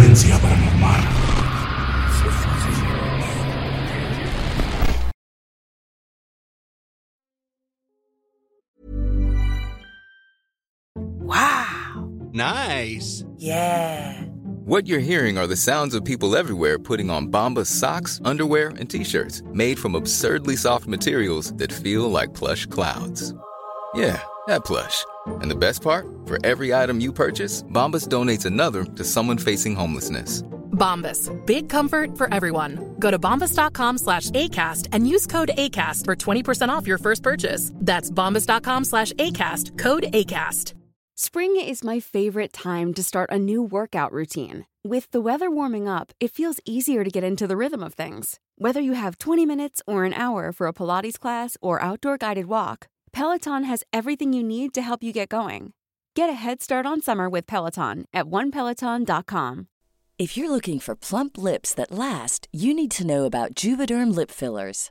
Frecuencia paranormal. Wow. Nice. Yeah. What you're hearing are the sounds of people everywhere putting on Bombas socks, underwear, and t-shirts made from absurdly soft materials that feel like plush clouds. Yeah, that plush. And the best part? For every item you purchase, Bombas donates another to someone facing homelessness. Bombas. Big comfort for everyone. Go to bombas.com slash ACAST and use code ACAST for 20% off your first purchase. That's bombas.com slash ACAST. Code ACAST. Spring is my favorite time to start a new workout routine. With the weather warming up, it feels easier to get into the rhythm of things. Whether you have 20 minutes or an hour for a Pilates class or outdoor guided walk, Peloton has everything you need to help you get going. Get a head start on summer with Peloton at onepeloton.com. If you're looking for plump lips that last, you need to know about Juvederm lip fillers.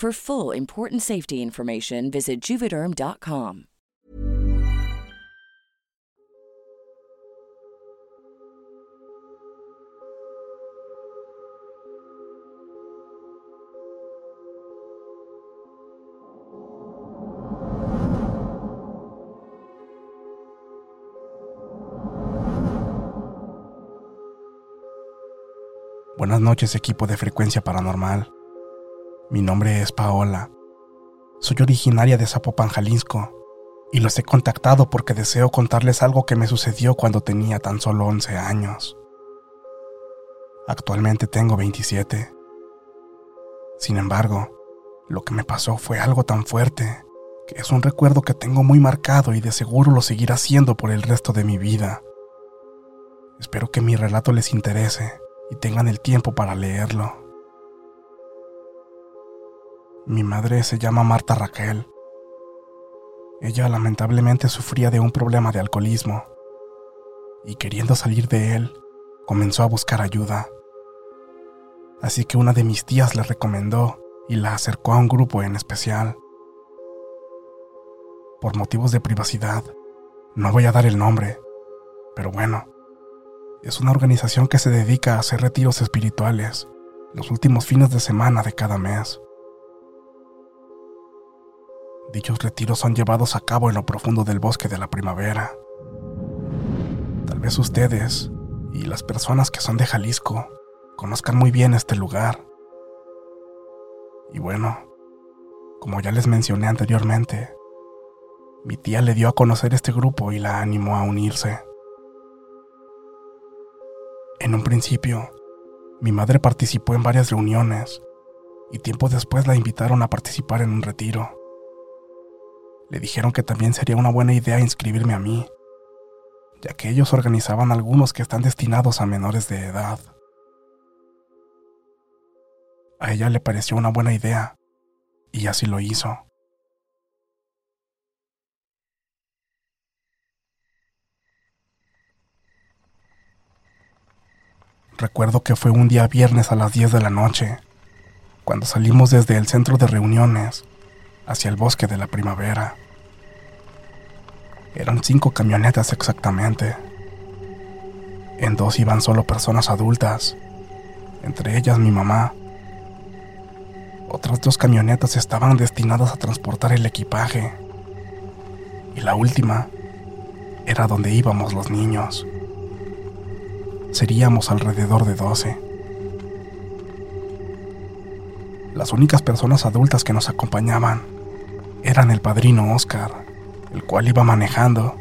For full important safety information, visit juvederm.com. Buenas noches equipo de Frecuencia Paranormal. Mi nombre es Paola. Soy originaria de Zapopan, Jalisco, y los he contactado porque deseo contarles algo que me sucedió cuando tenía tan solo 11 años. Actualmente tengo 27. Sin embargo, lo que me pasó fue algo tan fuerte que es un recuerdo que tengo muy marcado y de seguro lo seguirá siendo por el resto de mi vida. Espero que mi relato les interese y tengan el tiempo para leerlo. Mi madre se llama Marta Raquel. Ella lamentablemente sufría de un problema de alcoholismo y queriendo salir de él, comenzó a buscar ayuda. Así que una de mis tías le recomendó y la acercó a un grupo en especial. Por motivos de privacidad, no voy a dar el nombre, pero bueno, es una organización que se dedica a hacer retiros espirituales los últimos fines de semana de cada mes. Dichos retiros son llevados a cabo en lo profundo del bosque de la primavera. Tal vez ustedes y las personas que son de Jalisco conozcan muy bien este lugar. Y bueno, como ya les mencioné anteriormente, mi tía le dio a conocer este grupo y la animó a unirse. En un principio, mi madre participó en varias reuniones y tiempo después la invitaron a participar en un retiro. Le dijeron que también sería una buena idea inscribirme a mí, ya que ellos organizaban algunos que están destinados a menores de edad. A ella le pareció una buena idea, y así lo hizo. Recuerdo que fue un día viernes a las 10 de la noche, cuando salimos desde el centro de reuniones hacia el bosque de la primavera. Eran cinco camionetas exactamente. En dos iban solo personas adultas, entre ellas mi mamá. Otras dos camionetas estaban destinadas a transportar el equipaje. Y la última era donde íbamos los niños. Seríamos alrededor de 12. Las únicas personas adultas que nos acompañaban eran el padrino Oscar, el cual iba manejando,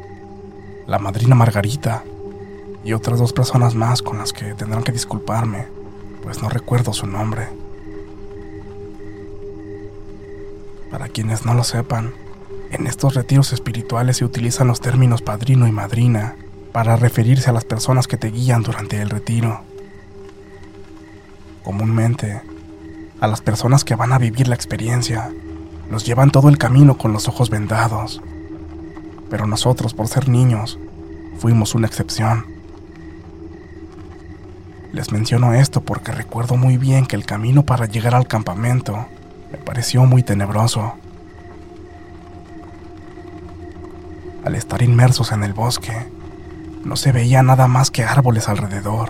la madrina Margarita y otras dos personas más con las que tendrán que disculparme, pues no recuerdo su nombre. Para quienes no lo sepan, en estos retiros espirituales se utilizan los términos padrino y madrina para referirse a las personas que te guían durante el retiro. Comúnmente, a las personas que van a vivir la experiencia, nos llevan todo el camino con los ojos vendados. Pero nosotros, por ser niños, fuimos una excepción. Les menciono esto porque recuerdo muy bien que el camino para llegar al campamento me pareció muy tenebroso. Al estar inmersos en el bosque, no se veía nada más que árboles alrededor.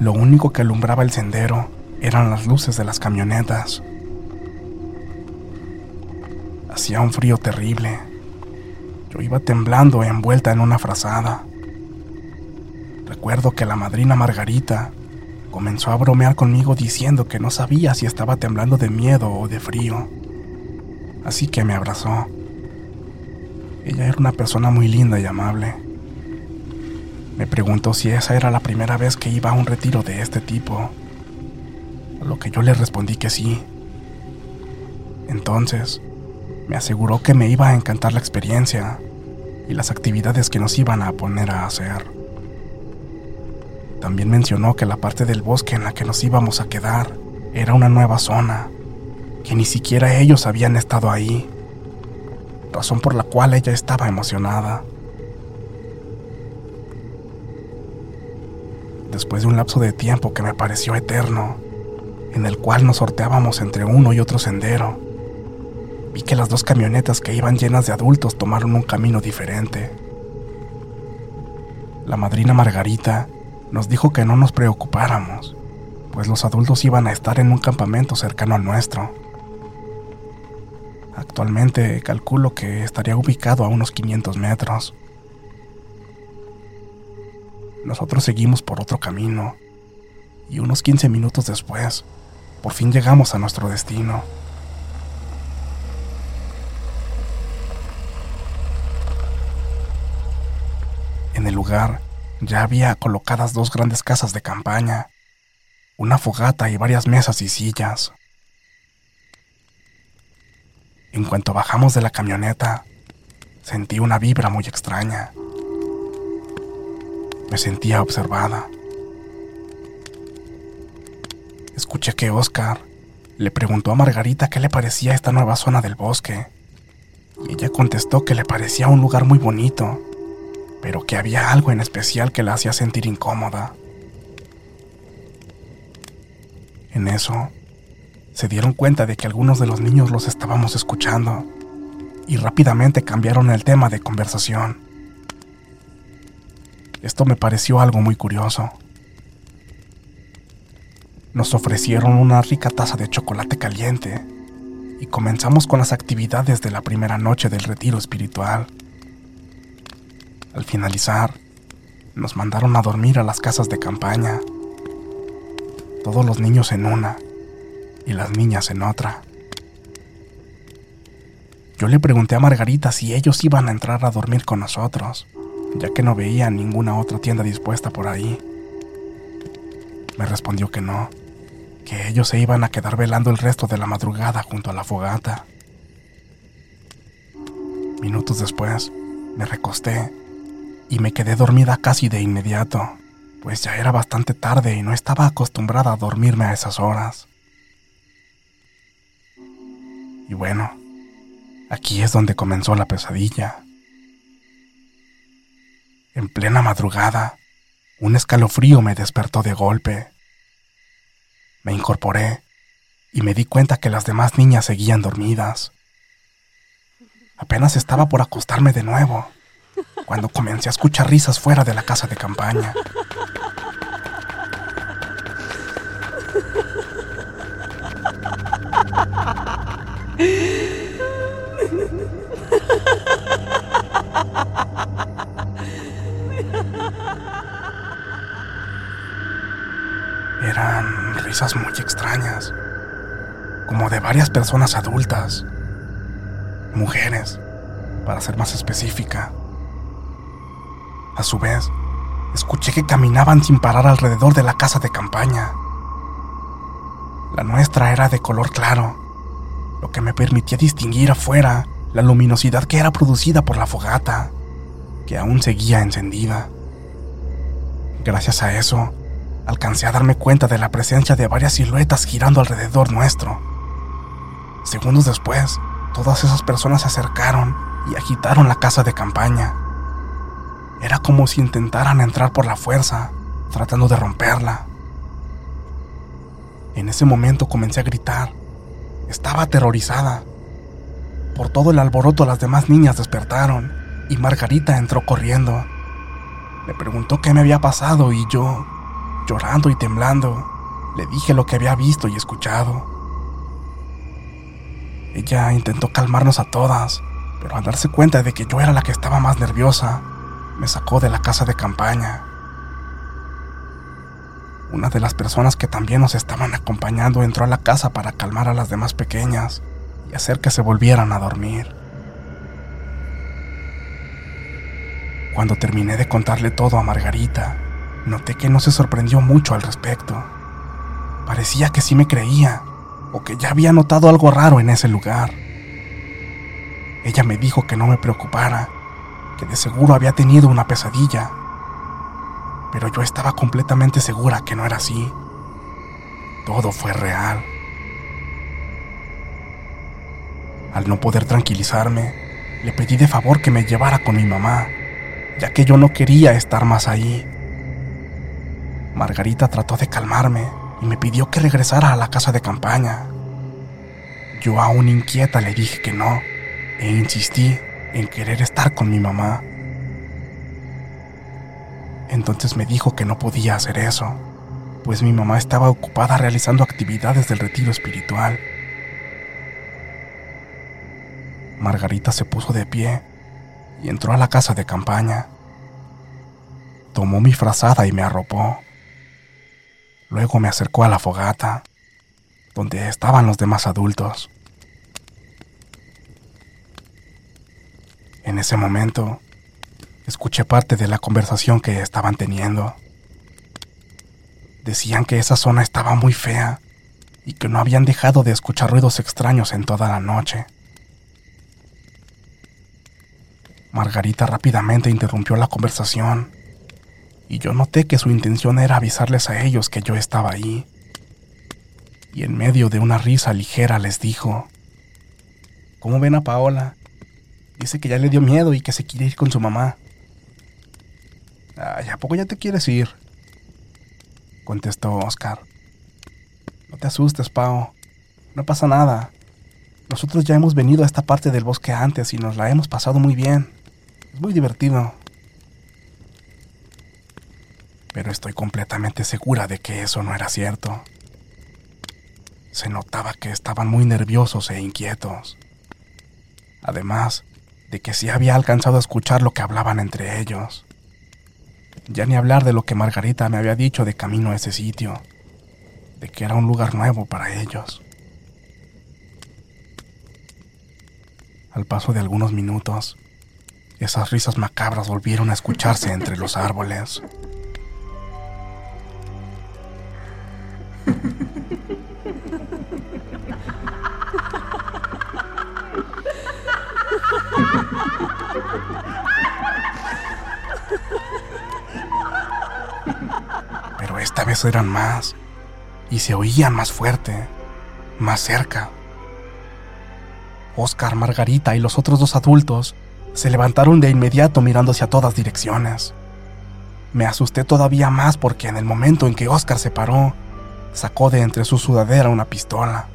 Lo único que alumbraba el sendero eran las luces de las camionetas. Hacía un frío terrible. Yo iba temblando envuelta en una frazada. Recuerdo que la madrina Margarita comenzó a bromear conmigo diciendo que no sabía si estaba temblando de miedo o de frío. Así que me abrazó. Ella era una persona muy linda y amable. Me preguntó si esa era la primera vez que iba a un retiro de este tipo, a lo que yo le respondí que sí. Entonces, me aseguró que me iba a encantar la experiencia y las actividades que nos iban a poner a hacer. También mencionó que la parte del bosque en la que nos íbamos a quedar era una nueva zona, que ni siquiera ellos habían estado ahí, razón por la cual ella estaba emocionada. después de un lapso de tiempo que me pareció eterno, en el cual nos sorteábamos entre uno y otro sendero, vi que las dos camionetas que iban llenas de adultos tomaron un camino diferente. La madrina Margarita nos dijo que no nos preocupáramos, pues los adultos iban a estar en un campamento cercano al nuestro. Actualmente calculo que estaría ubicado a unos 500 metros. Nosotros seguimos por otro camino y unos 15 minutos después, por fin llegamos a nuestro destino. En el lugar ya había colocadas dos grandes casas de campaña, una fogata y varias mesas y sillas. En cuanto bajamos de la camioneta, sentí una vibra muy extraña. Me sentía observada. Escuché que Oscar le preguntó a Margarita qué le parecía esta nueva zona del bosque. Y ella contestó que le parecía un lugar muy bonito, pero que había algo en especial que la hacía sentir incómoda. En eso, se dieron cuenta de que algunos de los niños los estábamos escuchando y rápidamente cambiaron el tema de conversación. Esto me pareció algo muy curioso. Nos ofrecieron una rica taza de chocolate caliente y comenzamos con las actividades de la primera noche del retiro espiritual. Al finalizar, nos mandaron a dormir a las casas de campaña, todos los niños en una y las niñas en otra. Yo le pregunté a Margarita si ellos iban a entrar a dormir con nosotros ya que no veía ninguna otra tienda dispuesta por ahí. Me respondió que no, que ellos se iban a quedar velando el resto de la madrugada junto a la fogata. Minutos después, me recosté y me quedé dormida casi de inmediato, pues ya era bastante tarde y no estaba acostumbrada a dormirme a esas horas. Y bueno, aquí es donde comenzó la pesadilla. En plena madrugada, un escalofrío me despertó de golpe. Me incorporé y me di cuenta que las demás niñas seguían dormidas. Apenas estaba por acostarme de nuevo, cuando comencé a escuchar risas fuera de la casa de campaña. Eran risas muy extrañas, como de varias personas adultas, mujeres, para ser más específica. A su vez, escuché que caminaban sin parar alrededor de la casa de campaña. La nuestra era de color claro, lo que me permitía distinguir afuera la luminosidad que era producida por la fogata, que aún seguía encendida. Gracias a eso, alcancé a darme cuenta de la presencia de varias siluetas girando alrededor nuestro. Segundos después, todas esas personas se acercaron y agitaron la casa de campaña. Era como si intentaran entrar por la fuerza, tratando de romperla. En ese momento comencé a gritar. Estaba aterrorizada. Por todo el alboroto las demás niñas despertaron y Margarita entró corriendo. Me preguntó qué me había pasado y yo, llorando y temblando, le dije lo que había visto y escuchado. Ella intentó calmarnos a todas, pero al darse cuenta de que yo era la que estaba más nerviosa, me sacó de la casa de campaña. Una de las personas que también nos estaban acompañando entró a la casa para calmar a las demás pequeñas y hacer que se volvieran a dormir. Cuando terminé de contarle todo a Margarita, noté que no se sorprendió mucho al respecto. Parecía que sí me creía, o que ya había notado algo raro en ese lugar. Ella me dijo que no me preocupara, que de seguro había tenido una pesadilla. Pero yo estaba completamente segura que no era así. Todo fue real. Al no poder tranquilizarme, le pedí de favor que me llevara con mi mamá, ya que yo no quería estar más ahí. Margarita trató de calmarme y me pidió que regresara a la casa de campaña. Yo aún inquieta le dije que no e insistí en querer estar con mi mamá. Entonces me dijo que no podía hacer eso, pues mi mamá estaba ocupada realizando actividades del retiro espiritual. Margarita se puso de pie y entró a la casa de campaña. Tomó mi frazada y me arropó. Luego me acercó a la fogata, donde estaban los demás adultos. En ese momento, escuché parte de la conversación que estaban teniendo. Decían que esa zona estaba muy fea y que no habían dejado de escuchar ruidos extraños en toda la noche. Margarita rápidamente interrumpió la conversación y yo noté que su intención era avisarles a ellos que yo estaba ahí. Y en medio de una risa ligera les dijo, ¿Cómo ven a Paola? Dice que ya le dio miedo y que se quiere ir con su mamá. Ay, ¿a poco ya te quieres ir? Contestó Oscar. No te asustes, Pao. No pasa nada. Nosotros ya hemos venido a esta parte del bosque antes y nos la hemos pasado muy bien. Es muy divertido. Pero estoy completamente segura de que eso no era cierto. Se notaba que estaban muy nerviosos e inquietos. Además, de que sí había alcanzado a escuchar lo que hablaban entre ellos. Ya ni hablar de lo que Margarita me había dicho de camino a ese sitio, de que era un lugar nuevo para ellos. Al paso de algunos minutos, esas risas macabras volvieron a escucharse entre los árboles. esta vez eran más y se oían más fuerte, más cerca. Oscar, Margarita y los otros dos adultos se levantaron de inmediato mirando hacia todas direcciones. Me asusté todavía más porque en el momento en que Oscar se paró, sacó de entre su sudadera una pistola.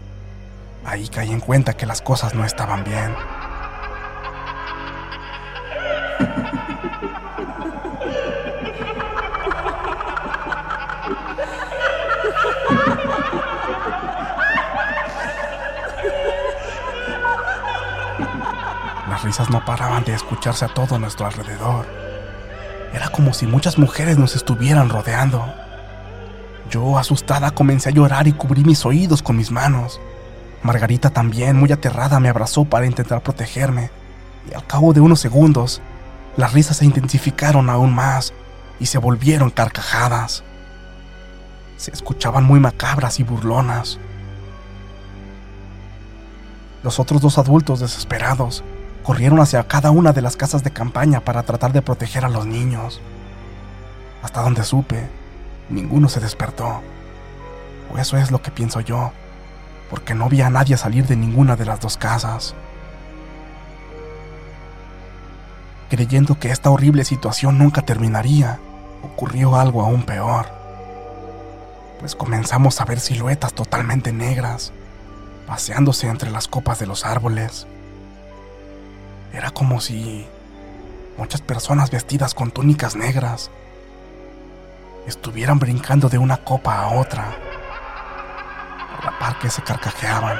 Ahí caí en cuenta que las cosas no estaban bien. Risas no paraban de escucharse a todo nuestro alrededor. Era como si muchas mujeres nos estuvieran rodeando. Yo, asustada, comencé a llorar y cubrí mis oídos con mis manos. Margarita también, muy aterrada, me abrazó para intentar protegerme. Y al cabo de unos segundos, las risas se intensificaron aún más y se volvieron carcajadas. Se escuchaban muy macabras y burlonas. Los otros dos adultos, desesperados, corrieron hacia cada una de las casas de campaña para tratar de proteger a los niños. Hasta donde supe, ninguno se despertó. O eso es lo que pienso yo, porque no vi a nadie salir de ninguna de las dos casas. Creyendo que esta horrible situación nunca terminaría, ocurrió algo aún peor. Pues comenzamos a ver siluetas totalmente negras, paseándose entre las copas de los árboles. Era como si muchas personas vestidas con túnicas negras estuvieran brincando de una copa a otra, a la par que se carcajeaban.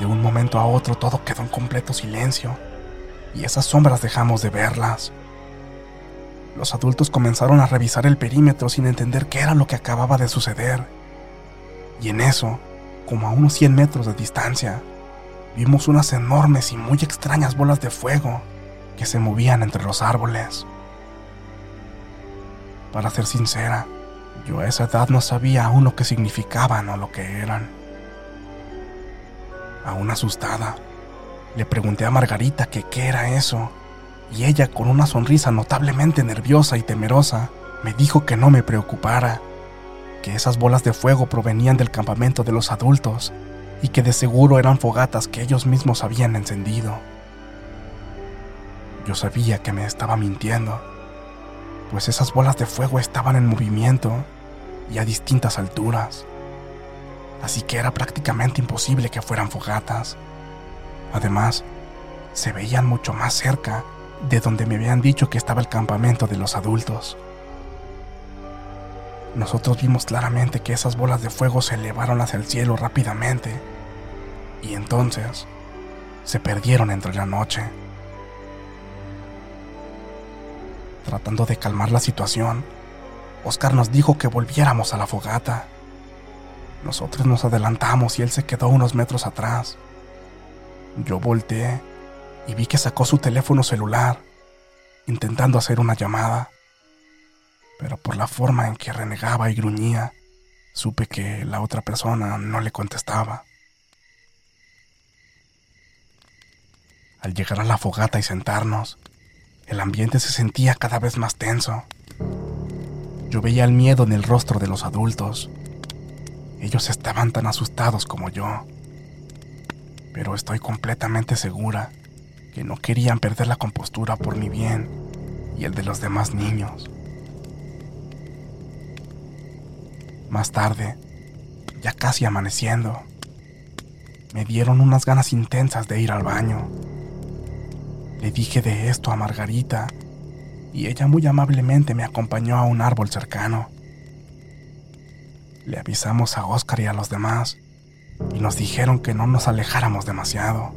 De un momento a otro todo quedó en completo silencio y esas sombras dejamos de verlas. Los adultos comenzaron a revisar el perímetro sin entender qué era lo que acababa de suceder. Y en eso, como a unos 100 metros de distancia, vimos unas enormes y muy extrañas bolas de fuego que se movían entre los árboles. Para ser sincera, yo a esa edad no sabía aún lo que significaban o lo que eran. Aún asustada, le pregunté a Margarita qué era eso, y ella, con una sonrisa notablemente nerviosa y temerosa, me dijo que no me preocupara, que esas bolas de fuego provenían del campamento de los adultos y que de seguro eran fogatas que ellos mismos habían encendido. Yo sabía que me estaba mintiendo, pues esas bolas de fuego estaban en movimiento y a distintas alturas, así que era prácticamente imposible que fueran fogatas. Además, se veían mucho más cerca de donde me habían dicho que estaba el campamento de los adultos. Nosotros vimos claramente que esas bolas de fuego se elevaron hacia el cielo rápidamente y entonces se perdieron entre la noche. Tratando de calmar la situación, Oscar nos dijo que volviéramos a la fogata. Nosotros nos adelantamos y él se quedó unos metros atrás. Yo volteé y vi que sacó su teléfono celular, intentando hacer una llamada. Pero por la forma en que renegaba y gruñía, supe que la otra persona no le contestaba. Al llegar a la fogata y sentarnos, el ambiente se sentía cada vez más tenso. Yo veía el miedo en el rostro de los adultos. Ellos estaban tan asustados como yo. Pero estoy completamente segura que no querían perder la compostura por mi bien y el de los demás niños. Más tarde, ya casi amaneciendo, me dieron unas ganas intensas de ir al baño. Le dije de esto a Margarita y ella muy amablemente me acompañó a un árbol cercano. Le avisamos a Oscar y a los demás y nos dijeron que no nos alejáramos demasiado,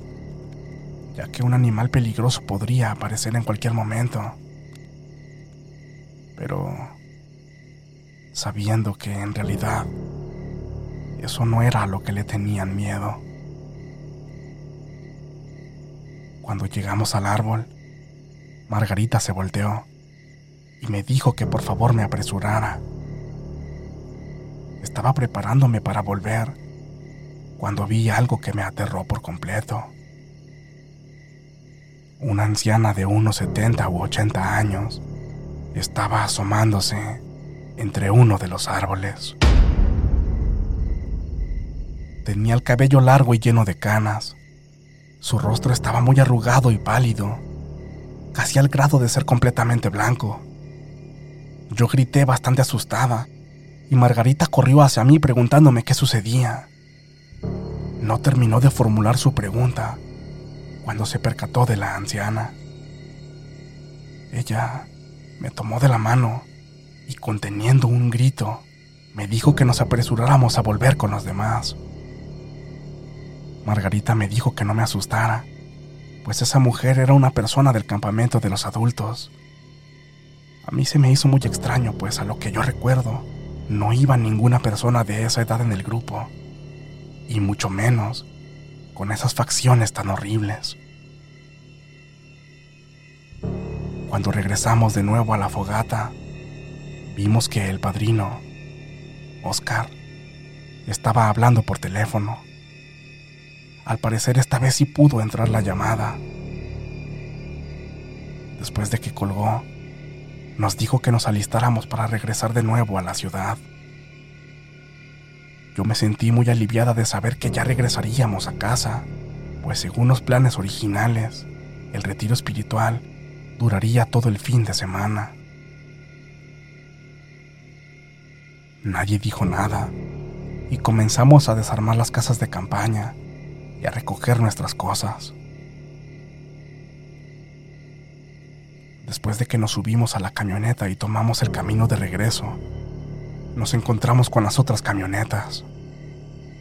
ya que un animal peligroso podría aparecer en cualquier momento. Pero sabiendo que en realidad eso no era lo que le tenían miedo. Cuando llegamos al árbol, Margarita se volteó y me dijo que por favor me apresurara. Estaba preparándome para volver cuando vi algo que me aterró por completo. Una anciana de unos 70 u 80 años estaba asomándose entre uno de los árboles. Tenía el cabello largo y lleno de canas. Su rostro estaba muy arrugado y pálido, casi al grado de ser completamente blanco. Yo grité bastante asustada y Margarita corrió hacia mí preguntándome qué sucedía. No terminó de formular su pregunta cuando se percató de la anciana. Ella me tomó de la mano y conteniendo un grito, me dijo que nos apresuráramos a volver con los demás. Margarita me dijo que no me asustara, pues esa mujer era una persona del campamento de los adultos. A mí se me hizo muy extraño, pues a lo que yo recuerdo, no iba ninguna persona de esa edad en el grupo, y mucho menos con esas facciones tan horribles. Cuando regresamos de nuevo a la fogata, vimos que el padrino, Oscar, estaba hablando por teléfono. Al parecer esta vez sí pudo entrar la llamada. Después de que colgó, nos dijo que nos alistáramos para regresar de nuevo a la ciudad. Yo me sentí muy aliviada de saber que ya regresaríamos a casa, pues según los planes originales, el retiro espiritual duraría todo el fin de semana. Nadie dijo nada y comenzamos a desarmar las casas de campaña y a recoger nuestras cosas. Después de que nos subimos a la camioneta y tomamos el camino de regreso, nos encontramos con las otras camionetas.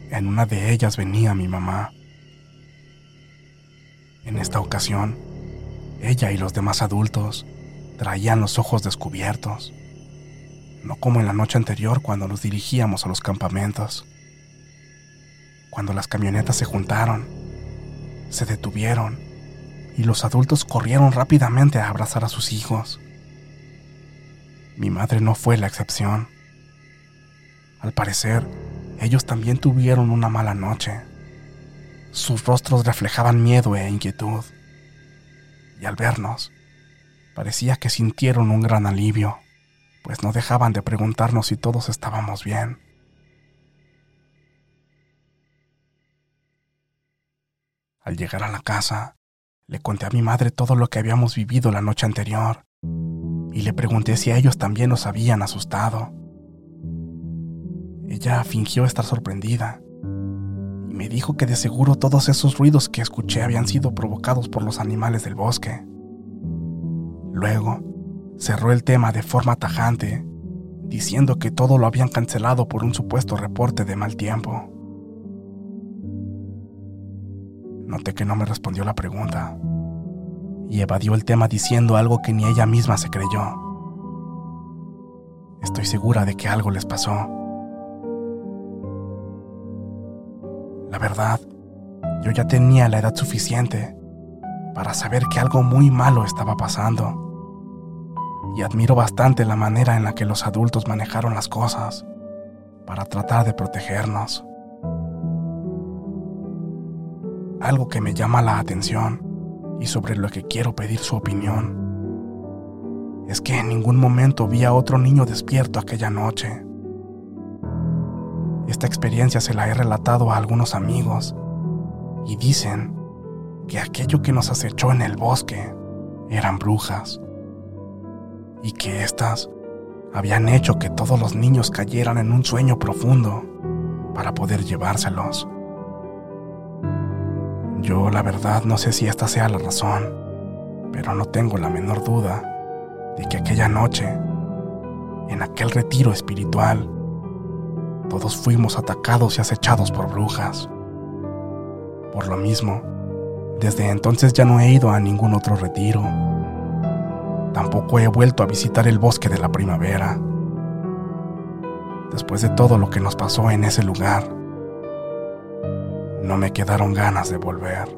En una de ellas venía mi mamá. En esta ocasión, ella y los demás adultos traían los ojos descubiertos, no como en la noche anterior cuando nos dirigíamos a los campamentos. Cuando las camionetas se juntaron, se detuvieron y los adultos corrieron rápidamente a abrazar a sus hijos. Mi madre no fue la excepción. Al parecer, ellos también tuvieron una mala noche. Sus rostros reflejaban miedo e inquietud. Y al vernos, parecía que sintieron un gran alivio, pues no dejaban de preguntarnos si todos estábamos bien. Al llegar a la casa, le conté a mi madre todo lo que habíamos vivido la noche anterior y le pregunté si ellos también nos habían asustado. Ella fingió estar sorprendida y me dijo que de seguro todos esos ruidos que escuché habían sido provocados por los animales del bosque. Luego, cerró el tema de forma tajante, diciendo que todo lo habían cancelado por un supuesto reporte de mal tiempo. Noté que no me respondió la pregunta y evadió el tema diciendo algo que ni ella misma se creyó. Estoy segura de que algo les pasó. La verdad, yo ya tenía la edad suficiente para saber que algo muy malo estaba pasando. Y admiro bastante la manera en la que los adultos manejaron las cosas para tratar de protegernos. algo que me llama la atención y sobre lo que quiero pedir su opinión. Es que en ningún momento vi a otro niño despierto aquella noche. Esta experiencia se la he relatado a algunos amigos y dicen que aquello que nos acechó en el bosque eran brujas y que éstas habían hecho que todos los niños cayeran en un sueño profundo para poder llevárselos. Yo la verdad no sé si esta sea la razón, pero no tengo la menor duda de que aquella noche, en aquel retiro espiritual, todos fuimos atacados y acechados por brujas. Por lo mismo, desde entonces ya no he ido a ningún otro retiro. Tampoco he vuelto a visitar el bosque de la primavera. Después de todo lo que nos pasó en ese lugar, no me quedaron ganas de volver.